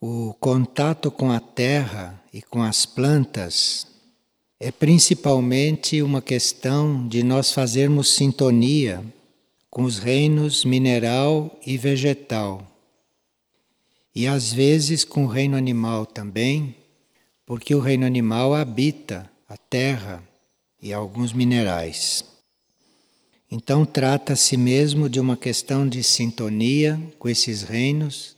o contato com a terra e com as plantas é principalmente uma questão de nós fazermos sintonia com os reinos mineral e vegetal. E às vezes com o reino animal também, porque o reino animal habita a terra e alguns minerais. Então trata-se mesmo de uma questão de sintonia com esses reinos,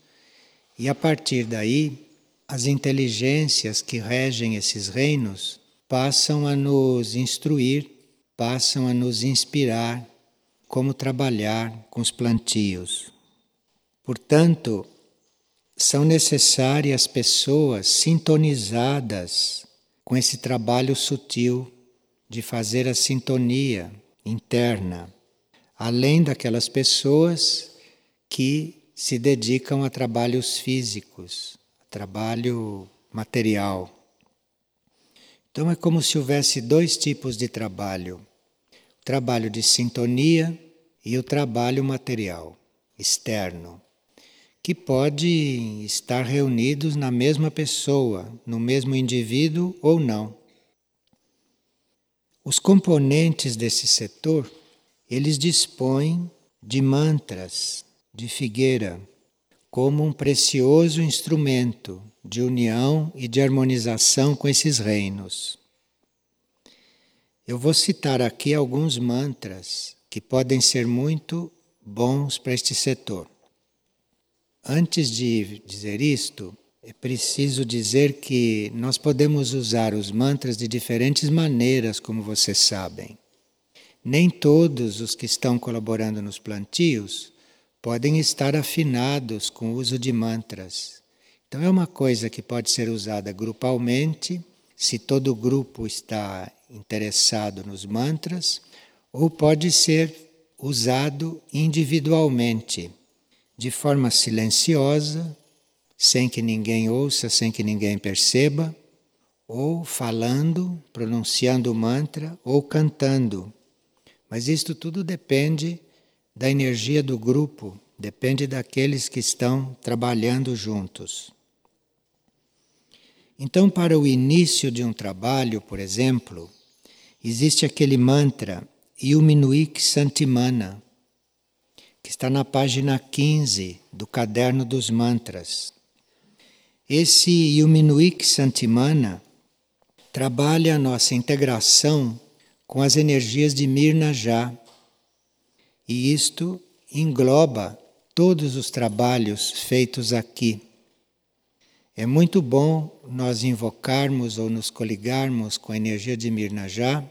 e a partir daí, as inteligências que regem esses reinos passam a nos instruir, passam a nos inspirar como trabalhar com os plantios. Portanto, são necessárias pessoas sintonizadas com esse trabalho sutil de fazer a sintonia interna, além daquelas pessoas que se dedicam a trabalhos físicos, a trabalho material. Então é como se houvesse dois tipos de trabalho: o trabalho de sintonia e o trabalho material, externo, que pode estar reunidos na mesma pessoa, no mesmo indivíduo ou não. Os componentes desse setor, eles dispõem de mantras de figueira como um precioso instrumento de união e de harmonização com esses reinos. Eu vou citar aqui alguns mantras que podem ser muito bons para este setor. Antes de dizer isto, é preciso dizer que nós podemos usar os mantras de diferentes maneiras, como vocês sabem. Nem todos os que estão colaborando nos plantios podem estar afinados com o uso de mantras. Então, é uma coisa que pode ser usada grupalmente, se todo o grupo está interessado nos mantras, ou pode ser usado individualmente, de forma silenciosa, sem que ninguém ouça, sem que ninguém perceba, ou falando, pronunciando o mantra, ou cantando. Mas isto tudo depende da energia do grupo, depende daqueles que estão trabalhando juntos. Então, para o início de um trabalho, por exemplo, existe aquele mantra Yuminuik Santimana, que está na página 15 do Caderno dos Mantras. Esse Yuminuik Santimana trabalha a nossa integração com as energias de Mirna Já, e isto engloba todos os trabalhos feitos aqui. É muito bom nós invocarmos ou nos coligarmos com a energia de Mirnajá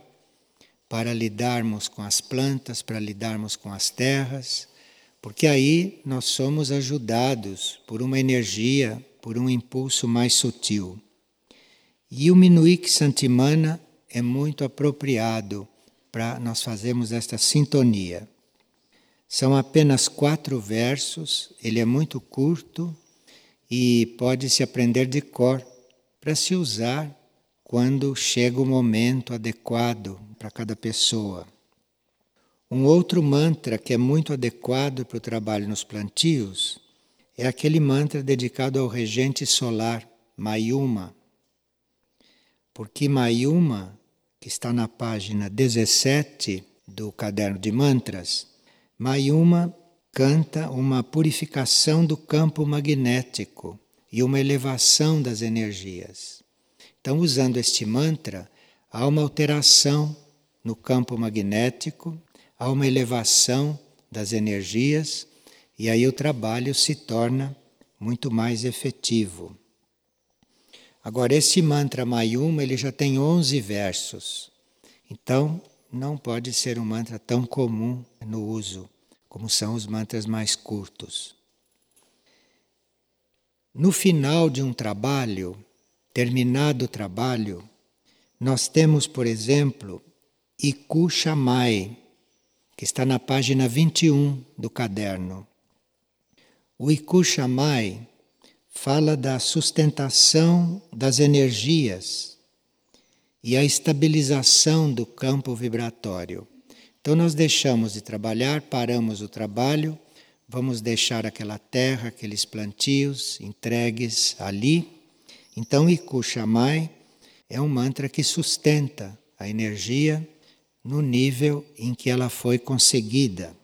para lidarmos com as plantas, para lidarmos com as terras, porque aí nós somos ajudados por uma energia, por um impulso mais sutil. E o Minuik Santimana é muito apropriado para nós fazermos esta sintonia. São apenas quatro versos, ele é muito curto e pode se aprender de cor para se usar quando chega o momento adequado para cada pessoa. Um outro mantra que é muito adequado para o trabalho nos plantios é aquele mantra dedicado ao regente solar, Mayuma. Porque Mayuma, que está na página 17 do caderno de mantras, Mayuma canta uma purificação do campo magnético e uma elevação das energias. Então, usando este mantra, há uma alteração no campo magnético, há uma elevação das energias e aí o trabalho se torna muito mais efetivo. Agora, esse mantra Mayuma ele já tem 11 versos. Então, não pode ser um mantra tão comum no uso, como são os mantras mais curtos. No final de um trabalho, terminado o trabalho, nós temos, por exemplo, Iku Shamai, que está na página 21 do caderno. O Iku Shamai fala da sustentação das energias e a estabilização do campo vibratório. Então, nós deixamos de trabalhar, paramos o trabalho vamos deixar aquela terra, aqueles plantios entregues ali. Então, Iku Shamai é um mantra que sustenta a energia no nível em que ela foi conseguida.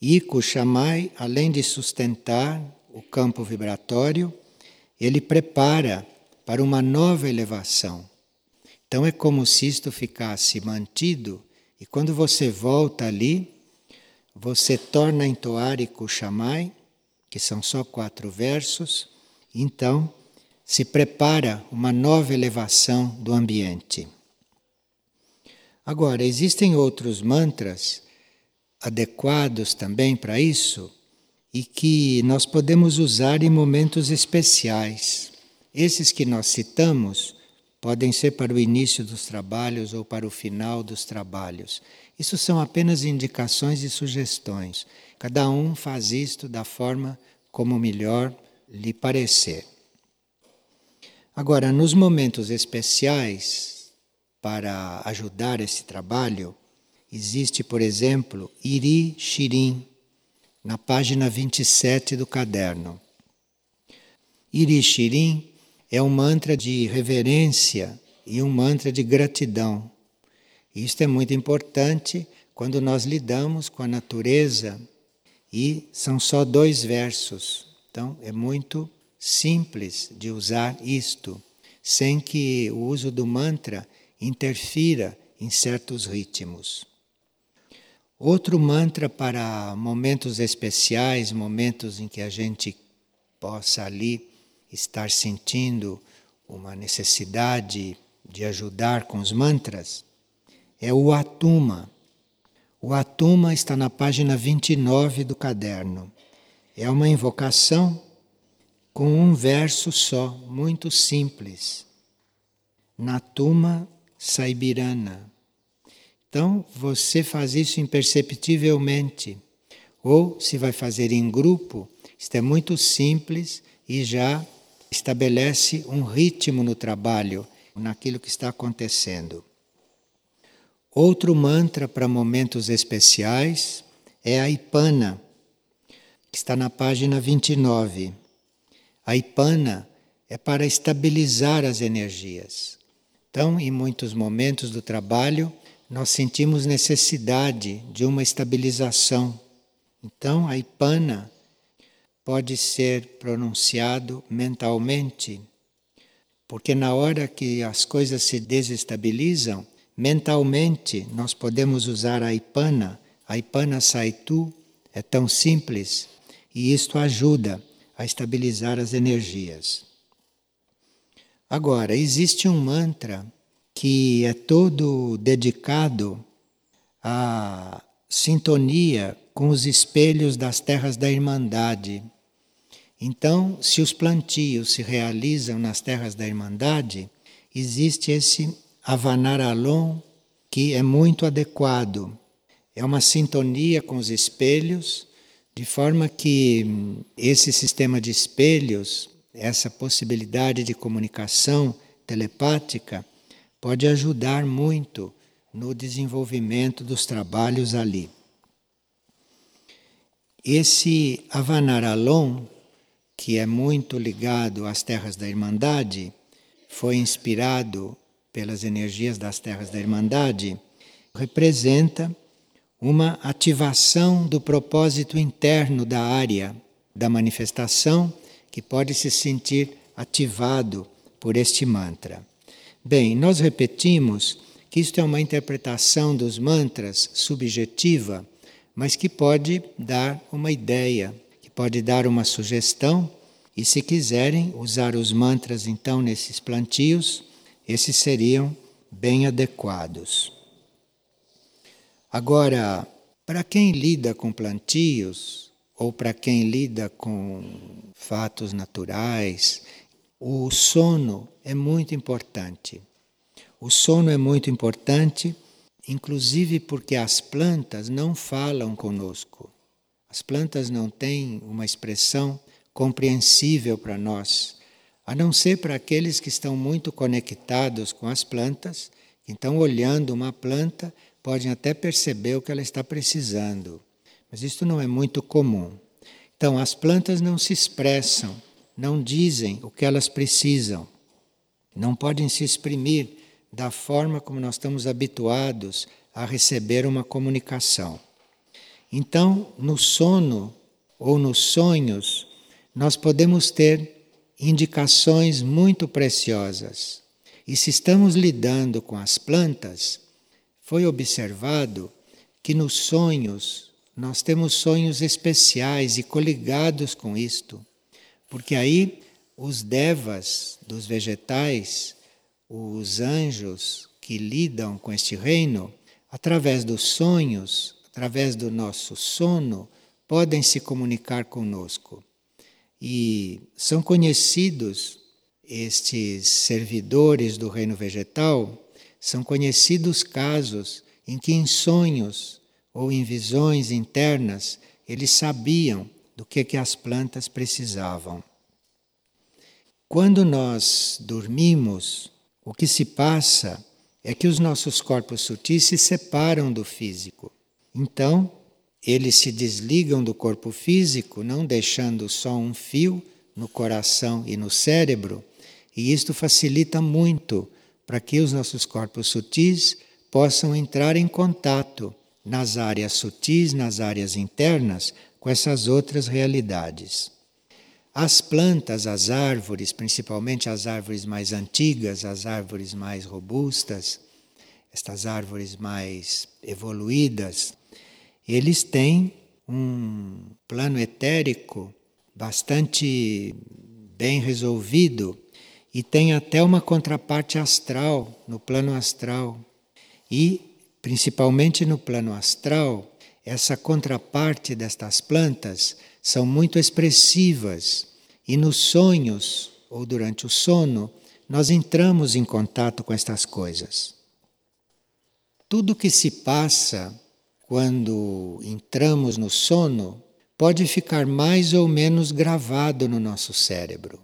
Iku Shamai, além de sustentar o campo vibratório, ele prepara para uma nova elevação. Então é como se isto ficasse mantido e quando você volta ali, você torna a entoar Iku Shamai, que são só quatro versos, então se prepara uma nova elevação do ambiente. Agora, existem outros mantras adequados também para isso e que nós podemos usar em momentos especiais. Esses que nós citamos podem ser para o início dos trabalhos ou para o final dos trabalhos. Isso são apenas indicações e sugestões. Cada um faz isto da forma como melhor lhe parecer. Agora, nos momentos especiais, para ajudar esse trabalho, existe, por exemplo, Iri Shirin, na página 27 do caderno. Iri Shirin é um mantra de reverência e um mantra de gratidão. Isto é muito importante quando nós lidamos com a natureza e são só dois versos. Então, é muito simples de usar isto, sem que o uso do mantra interfira em certos ritmos. Outro mantra para momentos especiais, momentos em que a gente possa ali estar sentindo uma necessidade de ajudar com os mantras, é o Atuma. O Atuma está na página 29 do caderno. É uma invocação com um verso só, muito simples. Natuma Saibirana. Então, você faz isso imperceptivelmente. Ou, se vai fazer em grupo, isto é muito simples e já estabelece um ritmo no trabalho, naquilo que está acontecendo. Outro mantra para momentos especiais é a Ipana, que está na página 29. A ipana é para estabilizar as energias. Então, em muitos momentos do trabalho, nós sentimos necessidade de uma estabilização. Então, a ipana pode ser pronunciado mentalmente, porque na hora que as coisas se desestabilizam, mentalmente nós podemos usar a ipana, a ipana saitu, é tão simples, e isto ajuda a estabilizar as energias. Agora, existe um mantra que é todo dedicado à sintonia com os espelhos das terras da Irmandade. Então, se os plantios se realizam nas terras da Irmandade, existe esse Avanaralon que é muito adequado. É uma sintonia com os espelhos de forma que hum, esse sistema de espelhos, essa possibilidade de comunicação telepática, pode ajudar muito no desenvolvimento dos trabalhos ali. Esse Avanaralon, que é muito ligado às terras da Irmandade, foi inspirado pelas energias das terras da Irmandade, representa uma ativação do propósito interno da área da manifestação que pode se sentir ativado por este mantra. Bem, nós repetimos que isto é uma interpretação dos mantras subjetiva, mas que pode dar uma ideia, pode dar uma sugestão, e se quiserem usar os mantras então nesses plantios, esses seriam bem adequados. Agora, para quem lida com plantios ou para quem lida com fatos naturais, o sono é muito importante. O sono é muito importante, inclusive porque as plantas não falam conosco. As plantas não têm uma expressão compreensível para nós, a não ser para aqueles que estão muito conectados com as plantas, que estão olhando uma planta podem até perceber o que ela está precisando, mas isto não é muito comum. Então, as plantas não se expressam, não dizem o que elas precisam, não podem se exprimir da forma como nós estamos habituados a receber uma comunicação. Então, no sono ou nos sonhos, nós podemos ter indicações muito preciosas. E se estamos lidando com as plantas, foi observado que nos sonhos nós temos sonhos especiais e coligados com isto, porque aí os devas dos vegetais, os anjos que lidam com este reino, através dos sonhos, através do nosso sono, podem se comunicar conosco. E são conhecidos estes servidores do reino vegetal, são conhecidos casos em que em sonhos ou em visões internas eles sabiam do que, que as plantas precisavam. Quando nós dormimos, o que se passa é que os nossos corpos sutis se separam do físico. Então, eles se desligam do corpo físico, não deixando só um fio no coração e no cérebro, e isto facilita muito para que os nossos corpos sutis possam entrar em contato nas áreas sutis, nas áreas internas, com essas outras realidades. As plantas, as árvores, principalmente as árvores mais antigas, as árvores mais robustas, estas árvores mais evoluídas, eles têm um plano etérico bastante bem resolvido e tem até uma contraparte astral, no plano astral. E, principalmente no plano astral, essa contraparte destas plantas são muito expressivas e nos sonhos ou durante o sono nós entramos em contato com estas coisas. Tudo que se passa quando entramos no sono, pode ficar mais ou menos gravado no nosso cérebro.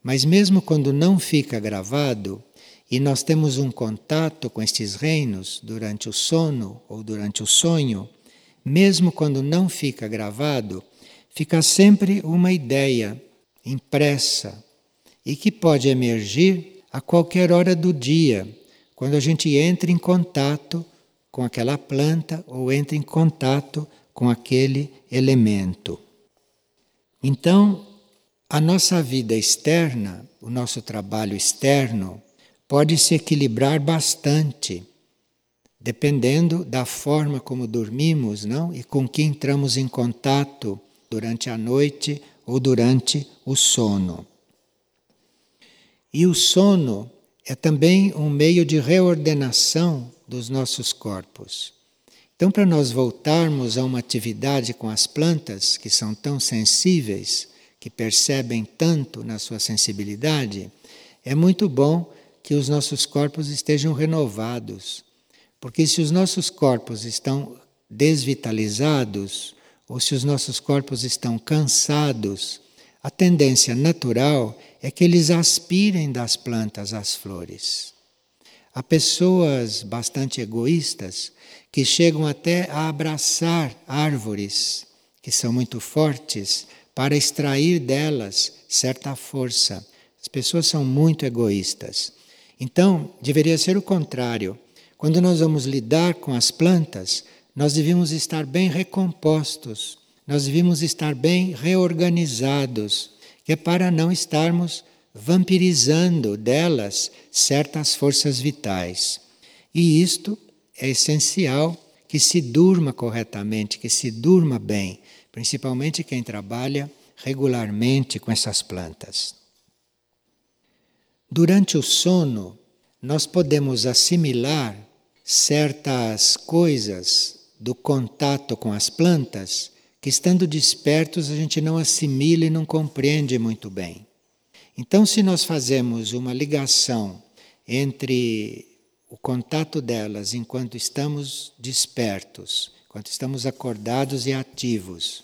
Mas mesmo quando não fica gravado, e nós temos um contato com estes reinos durante o sono ou durante o sonho, mesmo quando não fica gravado, fica sempre uma ideia impressa e que pode emergir a qualquer hora do dia, quando a gente entra em contato com aquela planta ou entra em contato com aquele elemento. Então, a nossa vida externa, o nosso trabalho externo, pode se equilibrar bastante, dependendo da forma como dormimos, não? E com que entramos em contato durante a noite ou durante o sono. E o sono é também um meio de reordenação dos nossos corpos. Então, para nós voltarmos a uma atividade com as plantas, que são tão sensíveis, que percebem tanto na sua sensibilidade, é muito bom que os nossos corpos estejam renovados. Porque se os nossos corpos estão desvitalizados, ou se os nossos corpos estão cansados, a tendência natural é que eles aspirem das plantas as flores. Há pessoas bastante egoístas que chegam até a abraçar árvores que são muito fortes para extrair delas certa força. As pessoas são muito egoístas. Então, deveria ser o contrário. Quando nós vamos lidar com as plantas, nós devíamos estar bem recompostos, nós devíamos estar bem reorganizados, que é para não estarmos vampirizando delas certas forças vitais. E isto é essencial que se durma corretamente, que se durma bem, principalmente quem trabalha regularmente com essas plantas. Durante o sono, nós podemos assimilar certas coisas do contato com as plantas que, estando despertos, a gente não assimila e não compreende muito bem. Então, se nós fazemos uma ligação entre o contato delas enquanto estamos despertos, enquanto estamos acordados e ativos,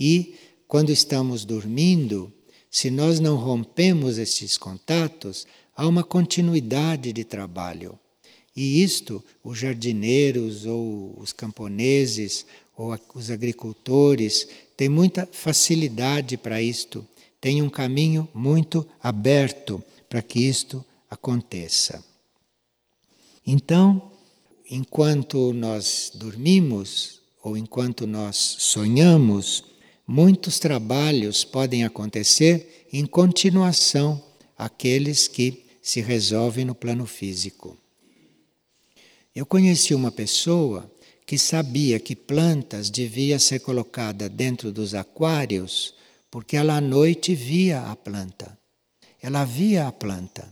e quando estamos dormindo, se nós não rompemos esses contatos, há uma continuidade de trabalho. E isto, os jardineiros ou os camponeses ou os agricultores têm muita facilidade para isto, têm um caminho muito aberto para que isto aconteça. Então, enquanto nós dormimos ou enquanto nós sonhamos, muitos trabalhos podem acontecer em continuação àqueles que se resolvem no plano físico. Eu conheci uma pessoa que sabia que plantas devia ser colocada dentro dos aquários porque ela à noite via a planta. Ela via a planta.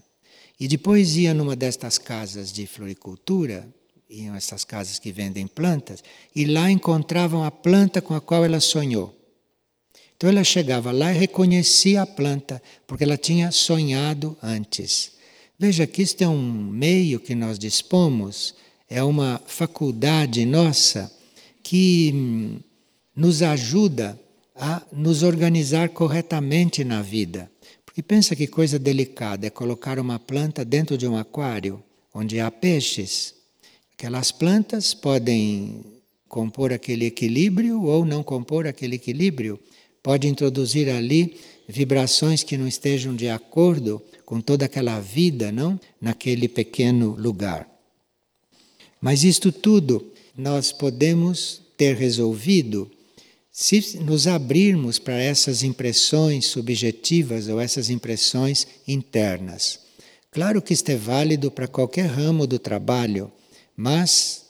E depois ia numa destas casas de floricultura, iam essas casas que vendem plantas, e lá encontravam a planta com a qual ela sonhou. Então ela chegava lá e reconhecia a planta, porque ela tinha sonhado antes. Veja que isto é um meio que nós dispomos, é uma faculdade nossa que hum, nos ajuda a nos organizar corretamente na vida. Porque pensa que coisa delicada é colocar uma planta dentro de um aquário onde há peixes. Aquelas plantas podem compor aquele equilíbrio ou não compor aquele equilíbrio pode introduzir ali vibrações que não estejam de acordo com toda aquela vida, não? Naquele pequeno lugar. Mas isto tudo nós podemos ter resolvido se nos abrirmos para essas impressões subjetivas ou essas impressões internas. Claro que isto é válido para qualquer ramo do trabalho, mas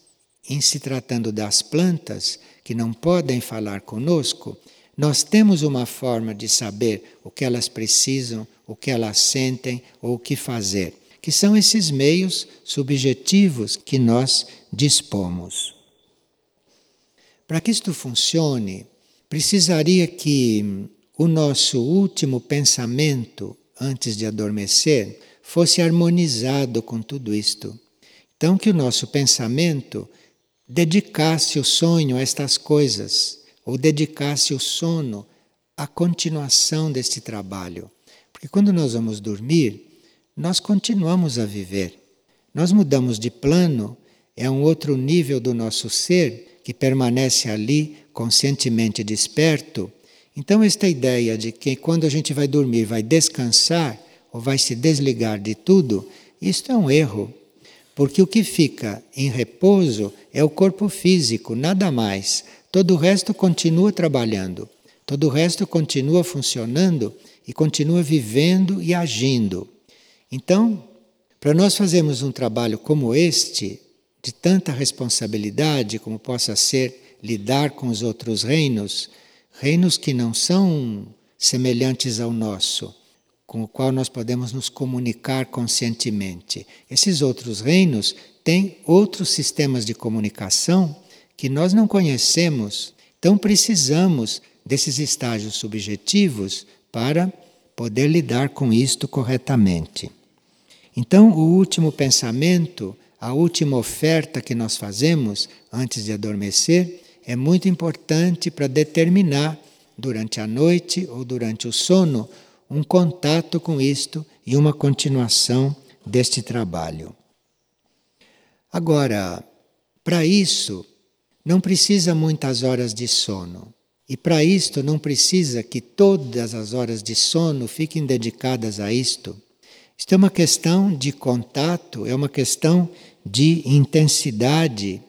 em se tratando das plantas que não podem falar conosco, nós temos uma forma de saber o que elas precisam, o que elas sentem ou o que fazer, que são esses meios subjetivos que nós dispomos. Para que isto funcione, precisaria que o nosso último pensamento antes de adormecer fosse harmonizado com tudo isto. Então, que o nosso pensamento dedicasse o sonho a estas coisas ou dedicasse o sono à continuação deste trabalho. Porque quando nós vamos dormir, nós continuamos a viver. Nós mudamos de plano, é um outro nível do nosso ser que permanece ali conscientemente desperto. Então, esta ideia de que quando a gente vai dormir vai descansar ou vai se desligar de tudo, isto é um erro. Porque o que fica em repouso é o corpo físico, nada mais. Todo o resto continua trabalhando, todo o resto continua funcionando e continua vivendo e agindo. Então, para nós fazermos um trabalho como este, de tanta responsabilidade como possa ser lidar com os outros reinos, reinos que não são semelhantes ao nosso, com o qual nós podemos nos comunicar conscientemente. Esses outros reinos têm outros sistemas de comunicação que nós não conhecemos, então precisamos desses estágios subjetivos para poder lidar com isto corretamente. Então, o último pensamento, a última oferta que nós fazemos antes de adormecer é muito importante para determinar durante a noite ou durante o sono um contato com isto e uma continuação deste trabalho. Agora, para isso, não precisa muitas horas de sono. E para isto não precisa que todas as horas de sono fiquem dedicadas a isto. Isto é uma questão de contato, é uma questão de intensidade.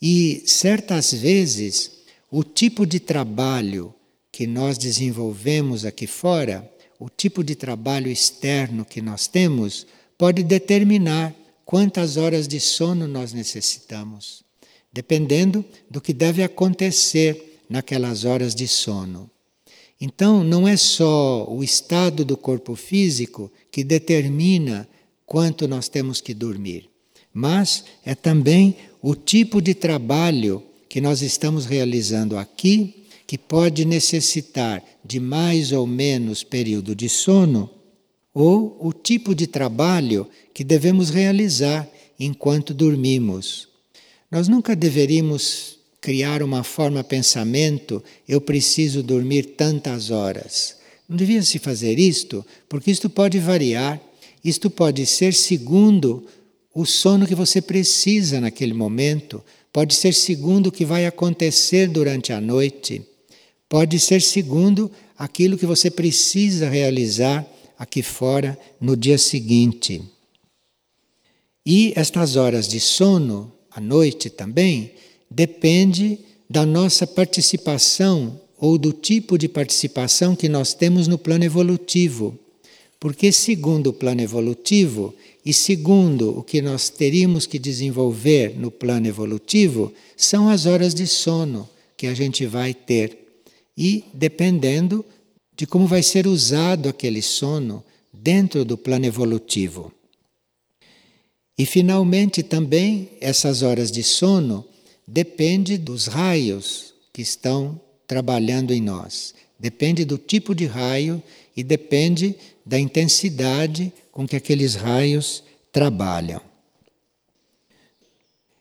E certas vezes o tipo de trabalho que nós desenvolvemos aqui fora, o tipo de trabalho externo que nós temos, pode determinar quantas horas de sono nós necessitamos dependendo do que deve acontecer naquelas horas de sono. Então, não é só o estado do corpo físico que determina quanto nós temos que dormir, mas é também o tipo de trabalho que nós estamos realizando aqui, que pode necessitar de mais ou menos período de sono, ou o tipo de trabalho que devemos realizar enquanto dormimos. Nós nunca deveríamos criar uma forma pensamento, eu preciso dormir tantas horas. Não devia se fazer isto, porque isto pode variar, isto pode ser segundo o sono que você precisa naquele momento. pode ser segundo o que vai acontecer durante a noite, pode ser segundo aquilo que você precisa realizar aqui fora no dia seguinte. E estas horas de sono, à noite também, depende da nossa participação ou do tipo de participação que nós temos no plano evolutivo. Porque, segundo o plano evolutivo e segundo o que nós teríamos que desenvolver no plano evolutivo, são as horas de sono que a gente vai ter. E dependendo de como vai ser usado aquele sono dentro do plano evolutivo. E finalmente também essas horas de sono depende dos raios que estão trabalhando em nós. Depende do tipo de raio e depende da intensidade com que aqueles raios trabalham.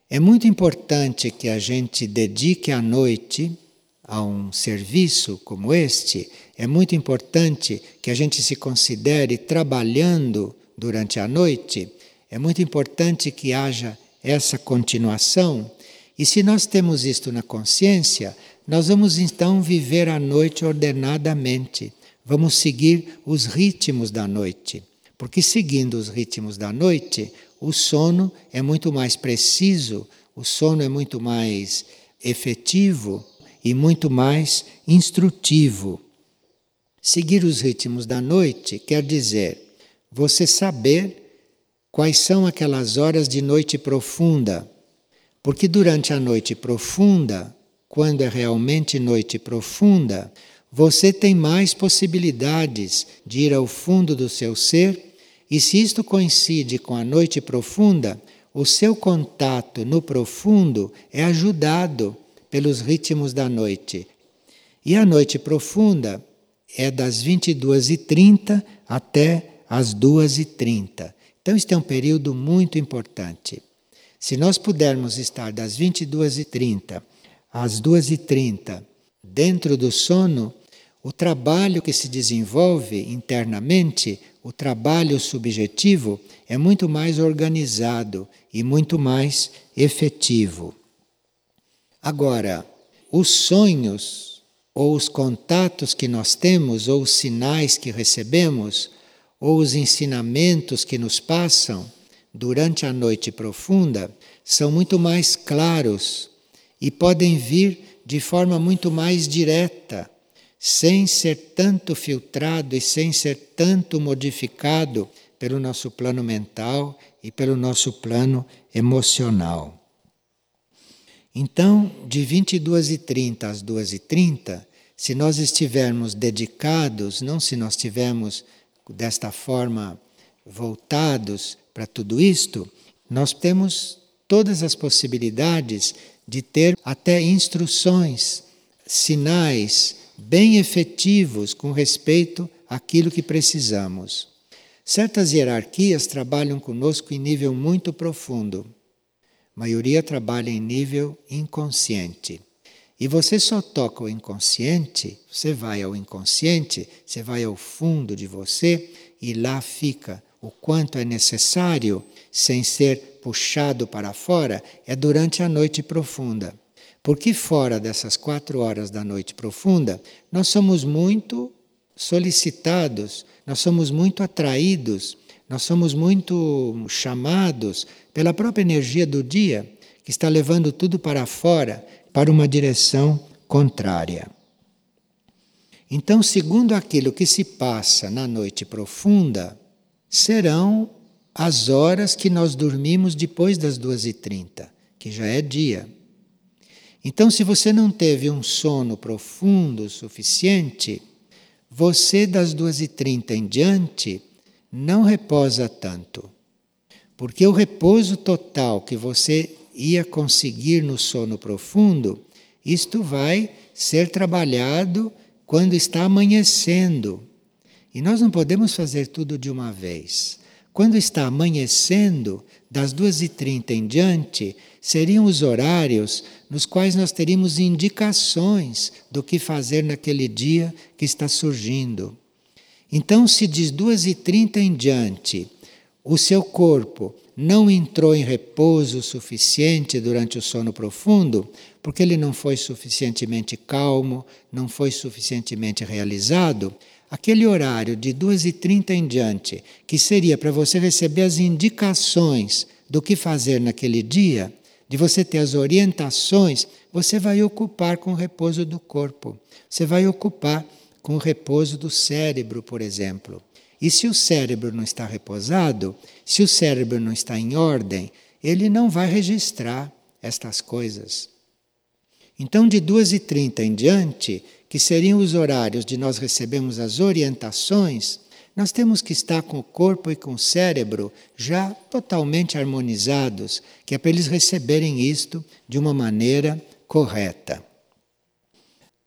É muito importante que a gente dedique a noite a um serviço como este, é muito importante que a gente se considere trabalhando durante a noite, é muito importante que haja essa continuação. E se nós temos isto na consciência, nós vamos então viver a noite ordenadamente. Vamos seguir os ritmos da noite. Porque seguindo os ritmos da noite, o sono é muito mais preciso, o sono é muito mais efetivo e muito mais instrutivo. Seguir os ritmos da noite quer dizer você saber quais são aquelas horas de noite profunda. Porque durante a noite profunda, quando é realmente noite profunda, você tem mais possibilidades de ir ao fundo do seu ser, e se isto coincide com a noite profunda, o seu contato no profundo é ajudado pelos ritmos da noite. E a noite profunda é das 22h30 até as 2h30. Então, este é um período muito importante. Se nós pudermos estar das 22h30 às 2h30 dentro do sono, o trabalho que se desenvolve internamente, o trabalho subjetivo, é muito mais organizado e muito mais efetivo. Agora, os sonhos ou os contatos que nós temos, ou os sinais que recebemos, ou os ensinamentos que nos passam durante a noite profunda, são muito mais claros e podem vir de forma muito mais direta, sem ser tanto filtrado e sem ser tanto modificado pelo nosso plano mental e pelo nosso plano emocional. Então, de 22h30 às 2h30, se nós estivermos dedicados, não se nós estivermos desta forma voltados para tudo isto, nós temos todas as possibilidades de ter até instruções, sinais bem efetivos com respeito àquilo que precisamos. Certas hierarquias trabalham conosco em nível muito profundo maioria trabalha em nível inconsciente. E você só toca o inconsciente, você vai ao inconsciente, você vai ao fundo de você e lá fica. O quanto é necessário, sem ser puxado para fora, é durante a noite profunda. Porque fora dessas quatro horas da noite profunda, nós somos muito solicitados, nós somos muito atraídos nós somos muito chamados pela própria energia do dia, que está levando tudo para fora, para uma direção contrária. Então, segundo aquilo que se passa na noite profunda, serão as horas que nós dormimos depois das duas e trinta, que já é dia. Então, se você não teve um sono profundo suficiente, você das duas e trinta em diante não reposa tanto. Porque o repouso total que você ia conseguir no sono profundo, isto vai ser trabalhado quando está amanhecendo. E nós não podemos fazer tudo de uma vez. Quando está amanhecendo, das duas e trinta em diante, seriam os horários nos quais nós teríamos indicações do que fazer naquele dia que está surgindo. Então, se diz duas e trinta em diante, o seu corpo não entrou em repouso suficiente durante o sono profundo, porque ele não foi suficientemente calmo, não foi suficientemente realizado, aquele horário de 2h30 em diante, que seria para você receber as indicações do que fazer naquele dia, de você ter as orientações, você vai ocupar com o repouso do corpo. Você vai ocupar com o repouso do cérebro, por exemplo. E se o cérebro não está repousado, se o cérebro não está em ordem, ele não vai registrar estas coisas. Então, de 2h30 em diante, que seriam os horários de nós recebemos as orientações, nós temos que estar com o corpo e com o cérebro já totalmente harmonizados, que é para eles receberem isto de uma maneira correta.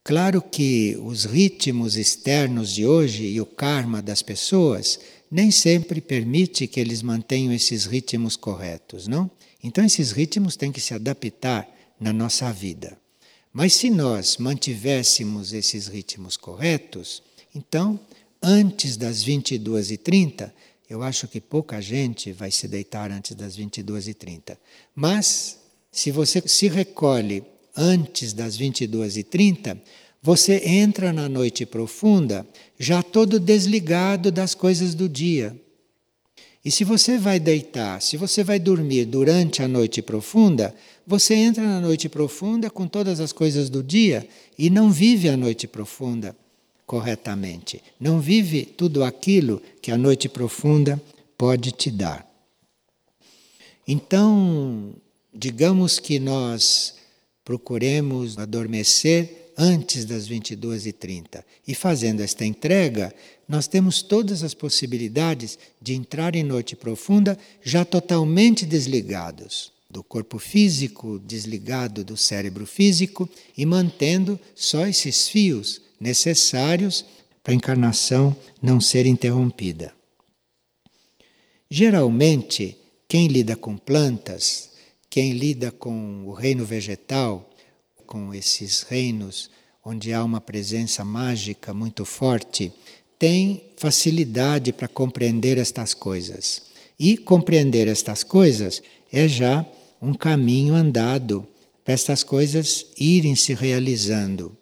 Claro que os ritmos externos de hoje e o karma das pessoas nem sempre permite que eles mantenham esses ritmos corretos, não? Então esses ritmos têm que se adaptar na nossa vida. Mas se nós mantivéssemos esses ritmos corretos, então, antes das 22h30, eu acho que pouca gente vai se deitar antes das 22h30. Mas, se você se recolhe antes das 22h30, você entra na noite profunda já todo desligado das coisas do dia. E se você vai deitar, se você vai dormir durante a noite profunda, você entra na noite profunda com todas as coisas do dia e não vive a noite profunda corretamente. Não vive tudo aquilo que a noite profunda pode te dar. Então, digamos que nós procuremos adormecer antes das 22h30. E fazendo esta entrega, nós temos todas as possibilidades de entrar em noite profunda já totalmente desligados do corpo físico, desligado do cérebro físico e mantendo só esses fios necessários para a encarnação não ser interrompida. Geralmente, quem lida com plantas, quem lida com o reino vegetal, com esses reinos onde há uma presença mágica muito forte, tem facilidade para compreender estas coisas. E compreender estas coisas é já um caminho andado para estas coisas irem se realizando.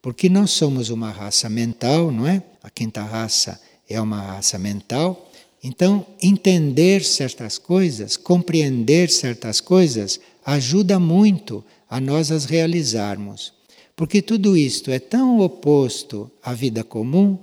Porque nós somos uma raça mental, não é? A quinta raça é uma raça mental. Então, entender certas coisas, compreender certas coisas, ajuda muito a nós as realizarmos. Porque tudo isto é tão oposto à vida comum,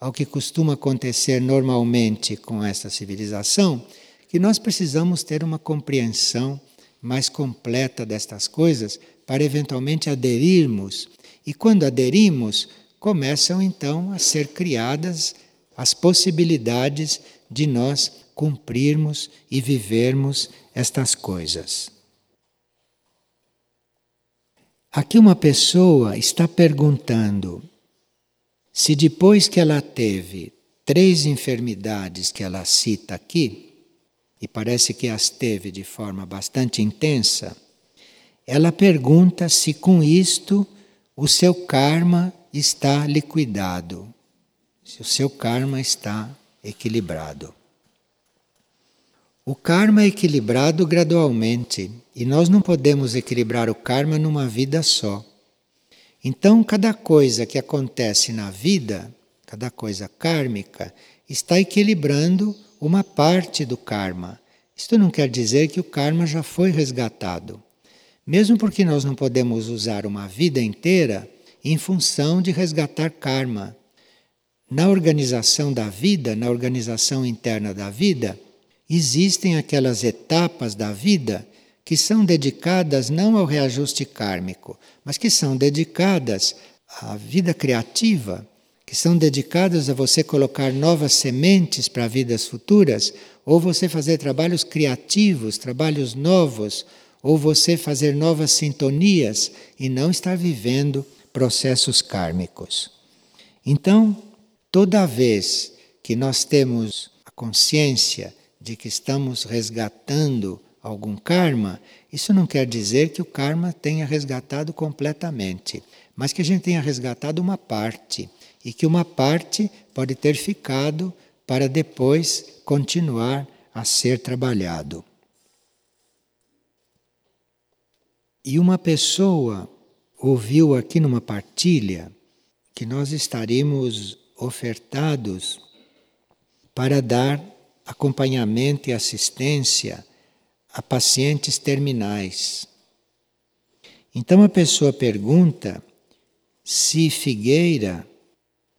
ao que costuma acontecer normalmente com esta civilização, que nós precisamos ter uma compreensão mais completa destas coisas para eventualmente aderirmos. E quando aderimos, começam então a ser criadas as possibilidades de nós cumprirmos e vivermos estas coisas. Aqui uma pessoa está perguntando se depois que ela teve três enfermidades que ela cita aqui, e parece que as teve de forma bastante intensa, ela pergunta se com isto o seu karma está liquidado, se o seu karma está equilibrado. O karma é equilibrado gradualmente e nós não podemos equilibrar o karma numa vida só. Então, cada coisa que acontece na vida, cada coisa kármica, está equilibrando uma parte do karma. Isto não quer dizer que o karma já foi resgatado. Mesmo porque nós não podemos usar uma vida inteira em função de resgatar karma. Na organização da vida, na organização interna da vida, existem aquelas etapas da vida que são dedicadas não ao reajuste kármico, mas que são dedicadas à vida criativa, que são dedicadas a você colocar novas sementes para vidas futuras, ou você fazer trabalhos criativos, trabalhos novos, ou você fazer novas sintonias e não estar vivendo processos kármicos. Então, toda vez que nós temos a consciência de que estamos resgatando algum karma, isso não quer dizer que o karma tenha resgatado completamente, mas que a gente tenha resgatado uma parte e que uma parte pode ter ficado para depois continuar a ser trabalhado. E uma pessoa ouviu aqui numa partilha que nós estaremos ofertados para dar acompanhamento e assistência a pacientes terminais. Então a pessoa pergunta se Figueira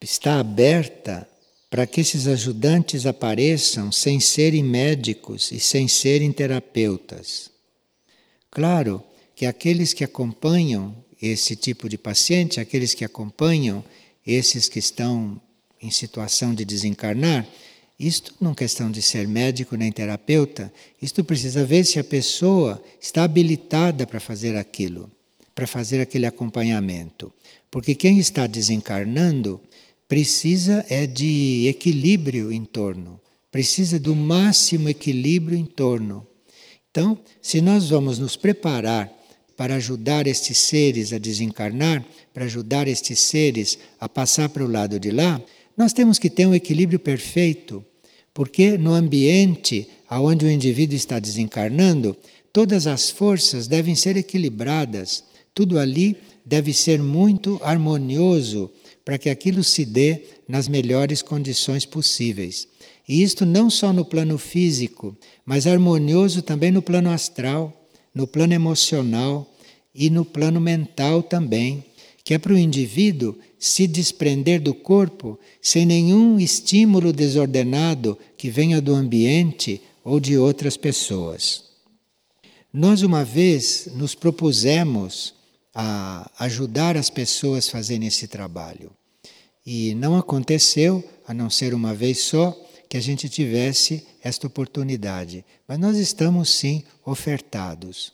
está aberta para que esses ajudantes apareçam sem serem médicos e sem serem terapeutas. Claro que aqueles que acompanham esse tipo de paciente, aqueles que acompanham esses que estão em situação de desencarnar, isto não é questão de ser médico nem terapeuta, isto precisa ver se a pessoa está habilitada para fazer aquilo, para fazer aquele acompanhamento. Porque quem está desencarnando precisa é de equilíbrio em torno, precisa do máximo equilíbrio em torno. Então, se nós vamos nos preparar para ajudar estes seres a desencarnar, para ajudar estes seres a passar para o lado de lá, nós temos que ter um equilíbrio perfeito, porque no ambiente onde o indivíduo está desencarnando, todas as forças devem ser equilibradas, tudo ali deve ser muito harmonioso para que aquilo se dê nas melhores condições possíveis. E isto não só no plano físico, mas harmonioso também no plano astral, no plano emocional e no plano mental também, que é para o indivíduo se desprender do corpo sem nenhum estímulo desordenado que venha do ambiente ou de outras pessoas. Nós, uma vez, nos propusemos a ajudar as pessoas a fazerem esse trabalho. E não aconteceu, a não ser uma vez só, que a gente tivesse esta oportunidade. Mas nós estamos sim ofertados.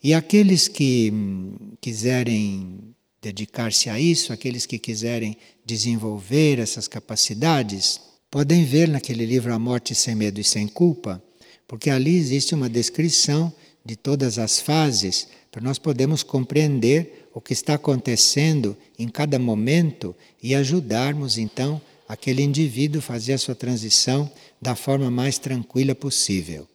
E aqueles que hum, quiserem dedicar-se a isso, aqueles que quiserem desenvolver essas capacidades, podem ver naquele livro A Morte Sem Medo e Sem Culpa, porque ali existe uma descrição de todas as fases para nós podermos compreender o que está acontecendo em cada momento e ajudarmos então aquele indivíduo fazer a sua transição da forma mais tranquila possível.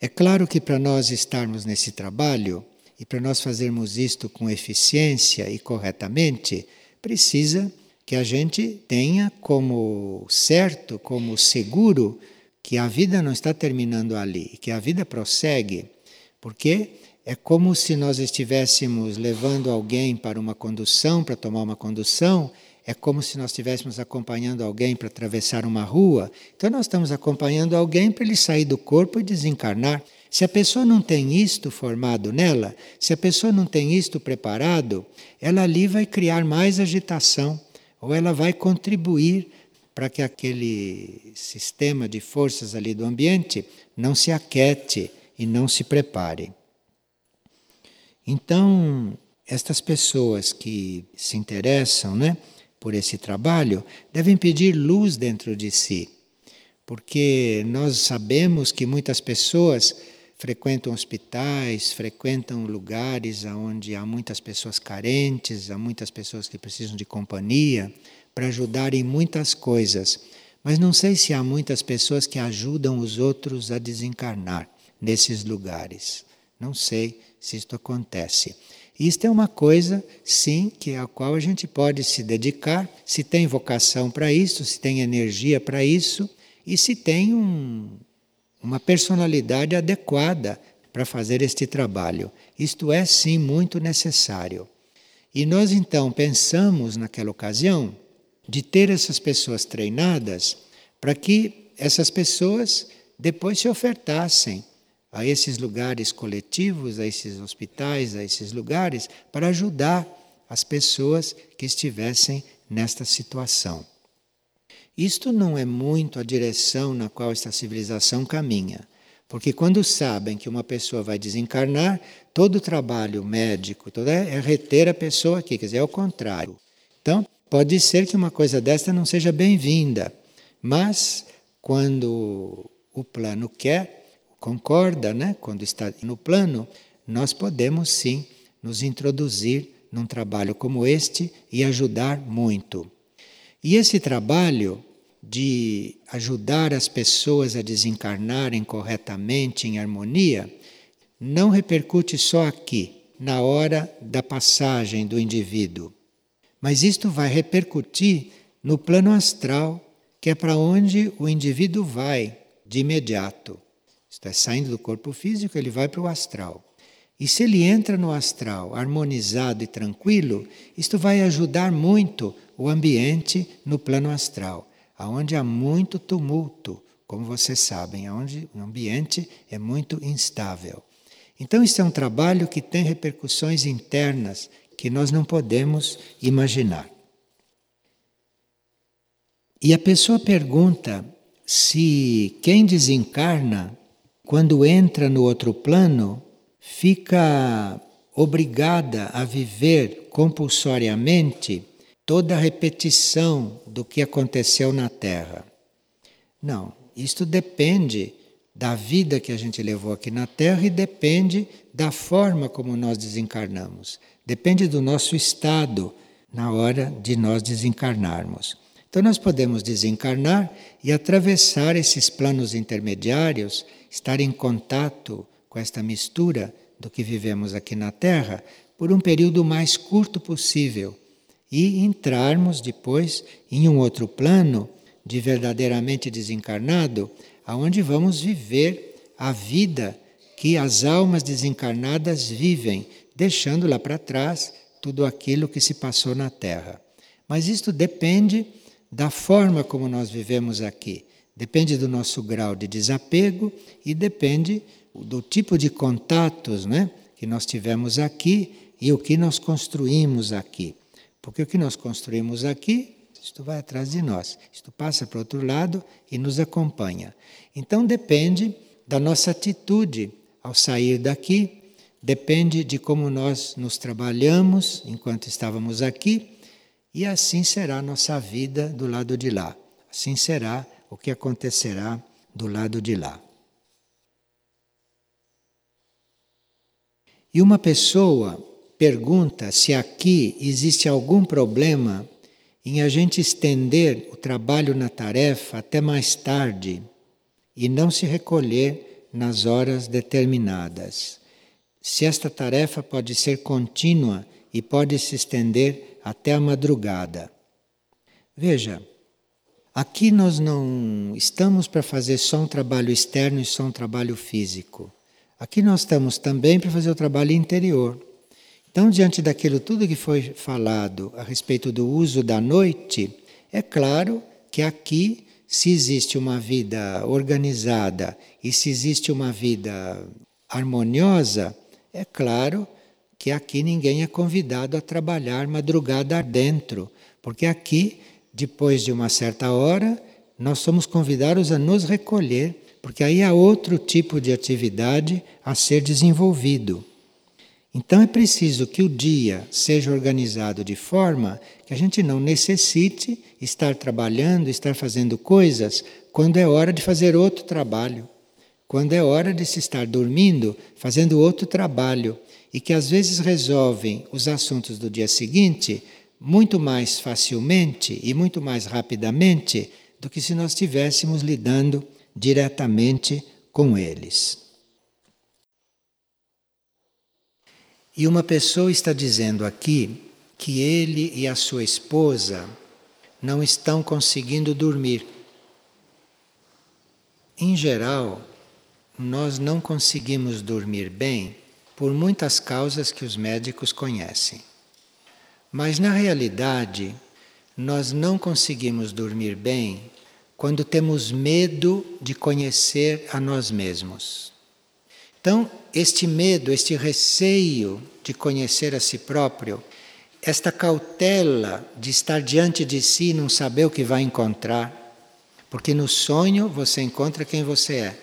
É claro que para nós estarmos nesse trabalho e para nós fazermos isto com eficiência e corretamente, precisa que a gente tenha como certo, como seguro, que a vida não está terminando ali, que a vida prossegue, porque é como se nós estivéssemos levando alguém para uma condução, para tomar uma condução, é como se nós estivéssemos acompanhando alguém para atravessar uma rua. Então, nós estamos acompanhando alguém para ele sair do corpo e desencarnar. Se a pessoa não tem isto formado nela, se a pessoa não tem isto preparado, ela ali vai criar mais agitação, ou ela vai contribuir para que aquele sistema de forças ali do ambiente não se aquete e não se prepare. Então, estas pessoas que se interessam né, por esse trabalho devem pedir luz dentro de si, porque nós sabemos que muitas pessoas frequentam hospitais, frequentam lugares onde há muitas pessoas carentes, há muitas pessoas que precisam de companhia para ajudar em muitas coisas. Mas não sei se há muitas pessoas que ajudam os outros a desencarnar nesses lugares. Não sei se isto acontece. Isto é uma coisa, sim, que a qual a gente pode se dedicar, se tem vocação para isso, se tem energia para isso e se tem um, uma personalidade adequada para fazer este trabalho. Isto é, sim, muito necessário. E nós então pensamos naquela ocasião de ter essas pessoas treinadas para que essas pessoas depois se ofertassem a esses lugares coletivos, a esses hospitais, a esses lugares, para ajudar as pessoas que estivessem nesta situação. Isto não é muito a direção na qual esta civilização caminha. Porque quando sabem que uma pessoa vai desencarnar, todo o trabalho médico todo é, reter a pessoa aqui, quer dizer, é o contrário. Então, Pode ser que uma coisa desta não seja bem-vinda, mas quando o plano quer, concorda, né? quando está no plano, nós podemos sim nos introduzir num trabalho como este e ajudar muito. E esse trabalho de ajudar as pessoas a desencarnarem corretamente, em harmonia, não repercute só aqui, na hora da passagem do indivíduo, mas isto vai repercutir no plano astral, que é para onde o indivíduo vai de imediato. Está saindo do corpo físico, ele vai para o astral. E se ele entra no astral harmonizado e tranquilo, isto vai ajudar muito o ambiente no plano astral, aonde há muito tumulto, como vocês sabem, aonde o ambiente é muito instável. Então, isso é um trabalho que tem repercussões internas que nós não podemos imaginar. E a pessoa pergunta se quem desencarna, quando entra no outro plano, fica obrigada a viver compulsoriamente toda a repetição do que aconteceu na Terra. Não, isto depende da vida que a gente levou aqui na Terra e depende da forma como nós desencarnamos. Depende do nosso estado na hora de nós desencarnarmos. Então, nós podemos desencarnar e atravessar esses planos intermediários, estar em contato com esta mistura do que vivemos aqui na Terra por um período mais curto possível e entrarmos depois em um outro plano de verdadeiramente desencarnado aonde vamos viver a vida que as almas desencarnadas vivem, deixando lá para trás tudo aquilo que se passou na Terra. Mas isto depende da forma como nós vivemos aqui. Depende do nosso grau de desapego e depende do tipo de contatos né, que nós tivemos aqui e o que nós construímos aqui. Porque o que nós construímos aqui isto vai atrás de nós, isto passa para o outro lado e nos acompanha. Então depende da nossa atitude ao sair daqui, depende de como nós nos trabalhamos enquanto estávamos aqui, e assim será a nossa vida do lado de lá. Assim será o que acontecerá do lado de lá. E uma pessoa pergunta se aqui existe algum problema em a gente estender o trabalho na tarefa até mais tarde e não se recolher nas horas determinadas. Se esta tarefa pode ser contínua e pode se estender até a madrugada. Veja, aqui nós não estamos para fazer só um trabalho externo e só um trabalho físico. Aqui nós estamos também para fazer o trabalho interior. Então, diante daquilo tudo que foi falado a respeito do uso da noite, é claro que aqui, se existe uma vida organizada e se existe uma vida harmoniosa, é claro que aqui ninguém é convidado a trabalhar madrugada dentro, porque aqui, depois de uma certa hora, nós somos convidados a nos recolher, porque aí há outro tipo de atividade a ser desenvolvido. Então é preciso que o dia seja organizado de forma que a gente não necessite estar trabalhando, estar fazendo coisas quando é hora de fazer outro trabalho, quando é hora de se estar dormindo, fazendo outro trabalho, e que às vezes resolvem os assuntos do dia seguinte muito mais facilmente e muito mais rapidamente do que se nós estivéssemos lidando diretamente com eles. E uma pessoa está dizendo aqui que ele e a sua esposa não estão conseguindo dormir. Em geral, nós não conseguimos dormir bem por muitas causas que os médicos conhecem. Mas na realidade, nós não conseguimos dormir bem quando temos medo de conhecer a nós mesmos. Então, este medo, este receio de conhecer a si próprio, esta cautela de estar diante de si e não saber o que vai encontrar, porque no sonho você encontra quem você é.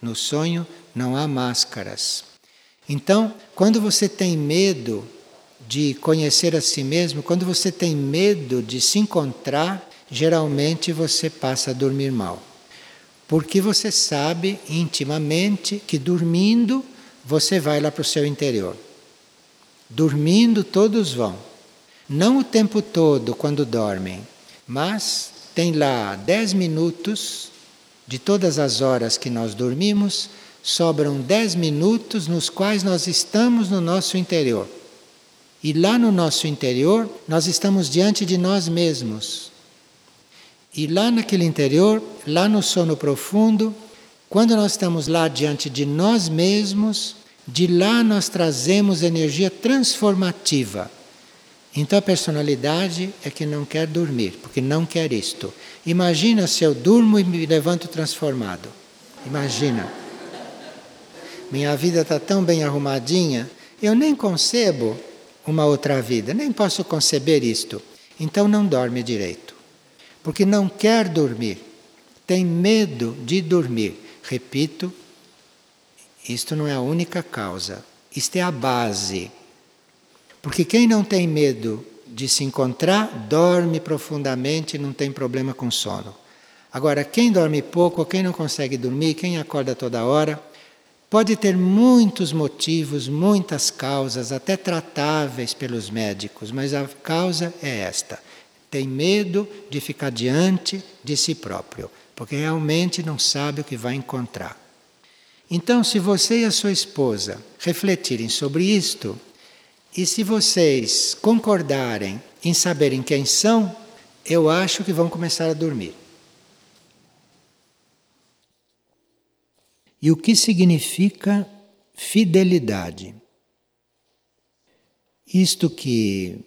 No sonho não há máscaras. Então, quando você tem medo de conhecer a si mesmo, quando você tem medo de se encontrar, geralmente você passa a dormir mal. Porque você sabe intimamente que dormindo você vai lá para o seu interior. Dormindo todos vão. Não o tempo todo quando dormem, mas tem lá 10 minutos de todas as horas que nós dormimos, sobram 10 minutos nos quais nós estamos no nosso interior. E lá no nosso interior, nós estamos diante de nós mesmos. E lá naquele interior, lá no sono profundo, quando nós estamos lá diante de nós mesmos, de lá nós trazemos energia transformativa. Então a personalidade é que não quer dormir, porque não quer isto. Imagina se eu durmo e me levanto transformado. Imagina. Minha vida está tão bem arrumadinha, eu nem concebo uma outra vida, nem posso conceber isto. Então não dorme direito. Porque não quer dormir, tem medo de dormir. Repito, isto não é a única causa, isto é a base. Porque quem não tem medo de se encontrar, dorme profundamente e não tem problema com sono. Agora, quem dorme pouco, quem não consegue dormir, quem acorda toda hora, pode ter muitos motivos, muitas causas, até tratáveis pelos médicos, mas a causa é esta: tem medo de ficar diante de si próprio porque realmente não sabe o que vai encontrar. Então, se você e a sua esposa refletirem sobre isto, e se vocês concordarem em saberem quem são, eu acho que vão começar a dormir. E o que significa fidelidade? Isto que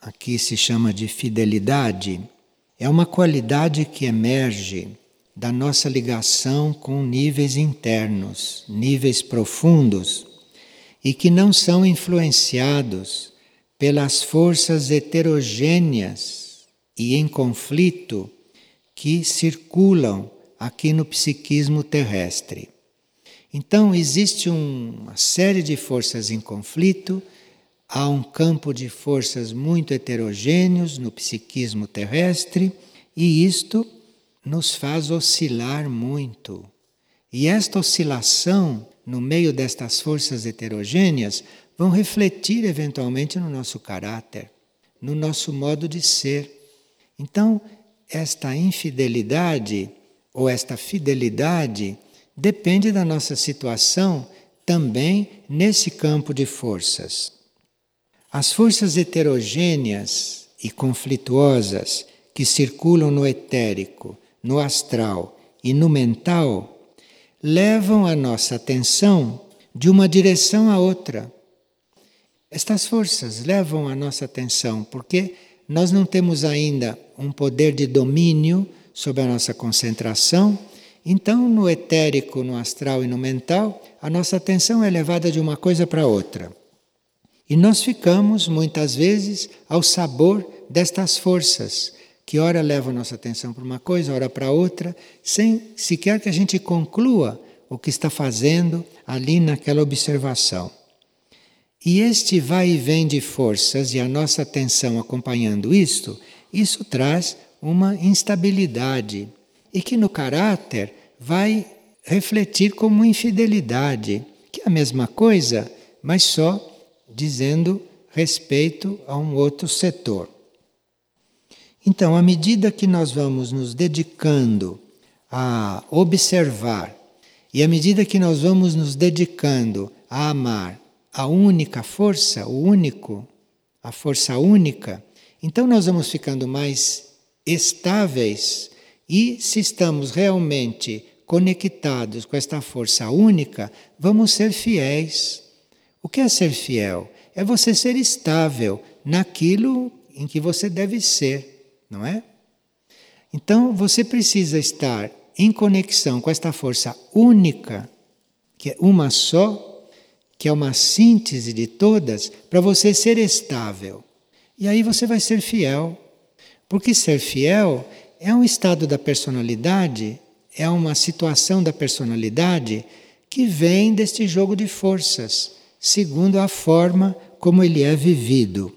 aqui se chama de fidelidade é uma qualidade que emerge da nossa ligação com níveis internos, níveis profundos, e que não são influenciados pelas forças heterogêneas e em conflito que circulam aqui no psiquismo terrestre. Então, existe uma série de forças em conflito, há um campo de forças muito heterogêneos no psiquismo terrestre, e isto nos faz oscilar muito. E esta oscilação, no meio destas forças heterogêneas, vão refletir eventualmente no nosso caráter, no nosso modo de ser. Então, esta infidelidade ou esta fidelidade depende da nossa situação também nesse campo de forças. As forças heterogêneas e conflituosas que circulam no etérico no astral e no mental levam a nossa atenção de uma direção a outra. Estas forças levam a nossa atenção porque nós não temos ainda um poder de domínio sobre a nossa concentração. Então, no etérico, no astral e no mental, a nossa atenção é levada de uma coisa para outra. E nós ficamos, muitas vezes, ao sabor destas forças que ora leva a nossa atenção para uma coisa, ora para outra, sem sequer que a gente conclua o que está fazendo ali naquela observação. E este vai e vem de forças e a nossa atenção acompanhando isto, isso traz uma instabilidade e que no caráter vai refletir como infidelidade, que é a mesma coisa, mas só dizendo respeito a um outro setor. Então, à medida que nós vamos nos dedicando a observar e à medida que nós vamos nos dedicando a amar a única força, o único, a força única, então nós vamos ficando mais estáveis e se estamos realmente conectados com esta força única, vamos ser fiéis. O que é ser fiel? É você ser estável naquilo em que você deve ser não é? Então você precisa estar em conexão com esta força única, que é uma só, que é uma síntese de todas, para você ser estável. E aí você vai ser fiel. Porque ser fiel é um estado da personalidade, é uma situação da personalidade que vem deste jogo de forças, segundo a forma como ele é vivido.